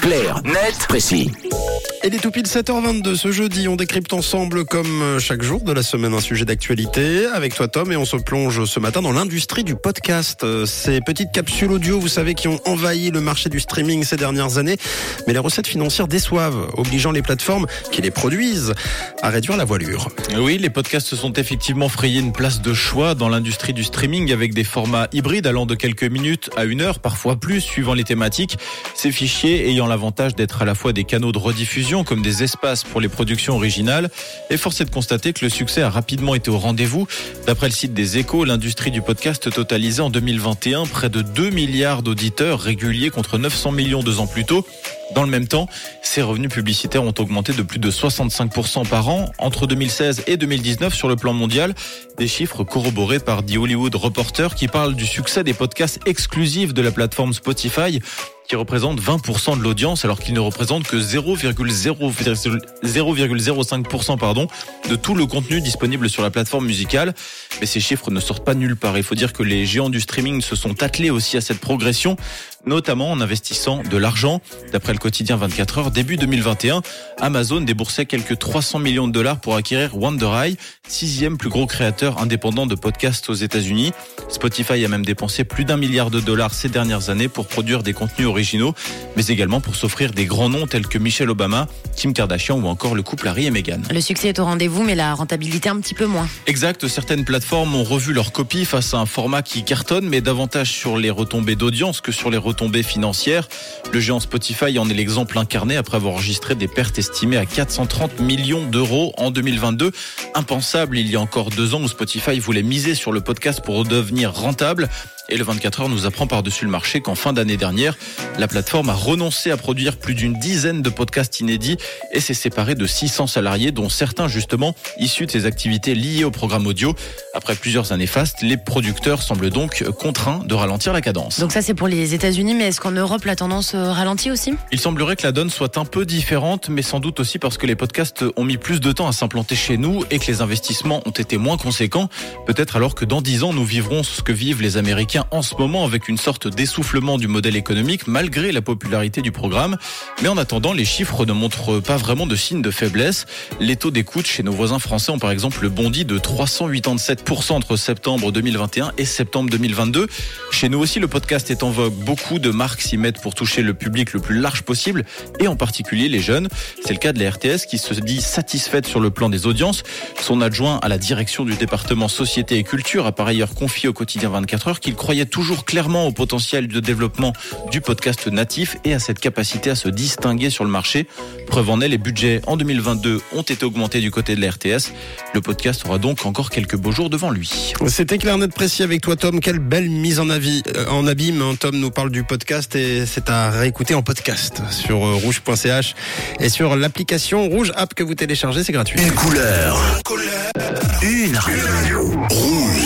Clair, net, précis. Et les tout pile 7h22 ce jeudi, on décrypte ensemble comme euh, chaque jour de la semaine un sujet d'actualité avec toi Tom et on se plonge ce matin dans l'industrie du podcast. Euh, Ces petites capsules audio, vous savez, qui ont envahi le marché du streaming ces dernières années, mais les recettes financières déçoivent, obligeant les plateformes qui les produisent à réduire la voilure. Oui, les podcasts se sont effectivement frayés une place de choix dans l'industrie du streaming avec des formats hybrides allant de quelques minutes à une heure, parfois plus, suivant les thématiques. Ces fichiers ayant l'avantage d'être à la fois des canaux de rediffusion comme des espaces pour les productions originales. Et force est de constater que le succès a rapidement été au rendez-vous. D'après le site des échos, l'industrie du podcast totalisait en 2021 près de 2 milliards d'auditeurs réguliers contre 900 millions deux ans plus tôt. Dans le même temps, ses revenus publicitaires ont augmenté de plus de 65% par an entre 2016 et 2019 sur le plan mondial. Des chiffres corroborés par The Hollywood Reporter qui parle du succès des podcasts exclusifs de la plateforme Spotify qui représente 20% de l'audience alors qu'il ne représente que 0,05% pardon de tout le contenu disponible sur la plateforme musicale. Mais ces chiffres ne sortent pas nulle part. Il faut dire que les géants du streaming se sont attelés aussi à cette progression notamment en investissant de l'argent. D'après le quotidien 24 heures, début 2021, Amazon déboursait quelques 300 millions de dollars pour acquérir Wonderai, sixième plus gros créateur indépendant de podcasts aux États-Unis. Spotify a même dépensé plus d'un milliard de dollars ces dernières années pour produire des contenus originaux, mais également pour s'offrir des grands noms tels que Michelle Obama, Kim Kardashian ou encore le couple Harry et Meghan. Le succès est au rendez-vous, mais la rentabilité un petit peu moins. Exact, certaines plateformes ont revu leur copie face à un format qui cartonne, mais davantage sur les retombées d'audience que sur les retombées retombées financières. Le géant Spotify en est l'exemple incarné après avoir enregistré des pertes estimées à 430 millions d'euros en 2022. Impensable il y a encore deux ans où Spotify voulait miser sur le podcast pour devenir rentable. Et le 24 heures nous apprend par-dessus le marché qu'en fin d'année dernière, la plateforme a renoncé à produire plus d'une dizaine de podcasts inédits et s'est séparée de 600 salariés, dont certains justement issus de ses activités liées au programme audio. Après plusieurs années fastes, les producteurs semblent donc contraints de ralentir la cadence. Donc ça c'est pour les États-Unis, mais est-ce qu'en Europe la tendance euh, ralentit aussi? Il semblerait que la donne soit un peu différente, mais sans doute aussi parce que les podcasts ont mis plus de temps à s'implanter chez nous et que les investissements ont été moins conséquents. Peut-être alors que dans 10 ans, nous vivrons ce que vivent les Américains en ce moment avec une sorte d'essoufflement du modèle économique malgré la popularité du programme. Mais en attendant, les chiffres ne montrent pas vraiment de signes de faiblesse. Les taux d'écoute chez nos voisins français ont par exemple bondi de 387% entre septembre 2021 et septembre 2022. Chez nous aussi, le podcast est en vogue. Beaucoup de marques s'y mettent pour toucher le public le plus large possible et en particulier les jeunes. C'est le cas de la RTS qui se dit satisfaite sur le plan des audiences. Son adjoint à la direction du département Société et Culture a par ailleurs confié au quotidien 24 heures qu'il croyait toujours clairement au potentiel de développement du podcast natif et à cette capacité à se distinguer sur le marché. Preuve en est, les budgets en 2022 ont été augmentés du côté de la RTS. Le podcast aura donc encore quelques beaux jours devant lui. C'était clair, net, précis avec toi, Tom. Quelle belle mise en, avis, euh, en abîme. Hein. Tom nous parle du podcast et c'est à réécouter en podcast sur euh, rouge.ch et sur l'application Rouge App que vous téléchargez. C'est gratuit. Une couleur. Une radio. Rouge.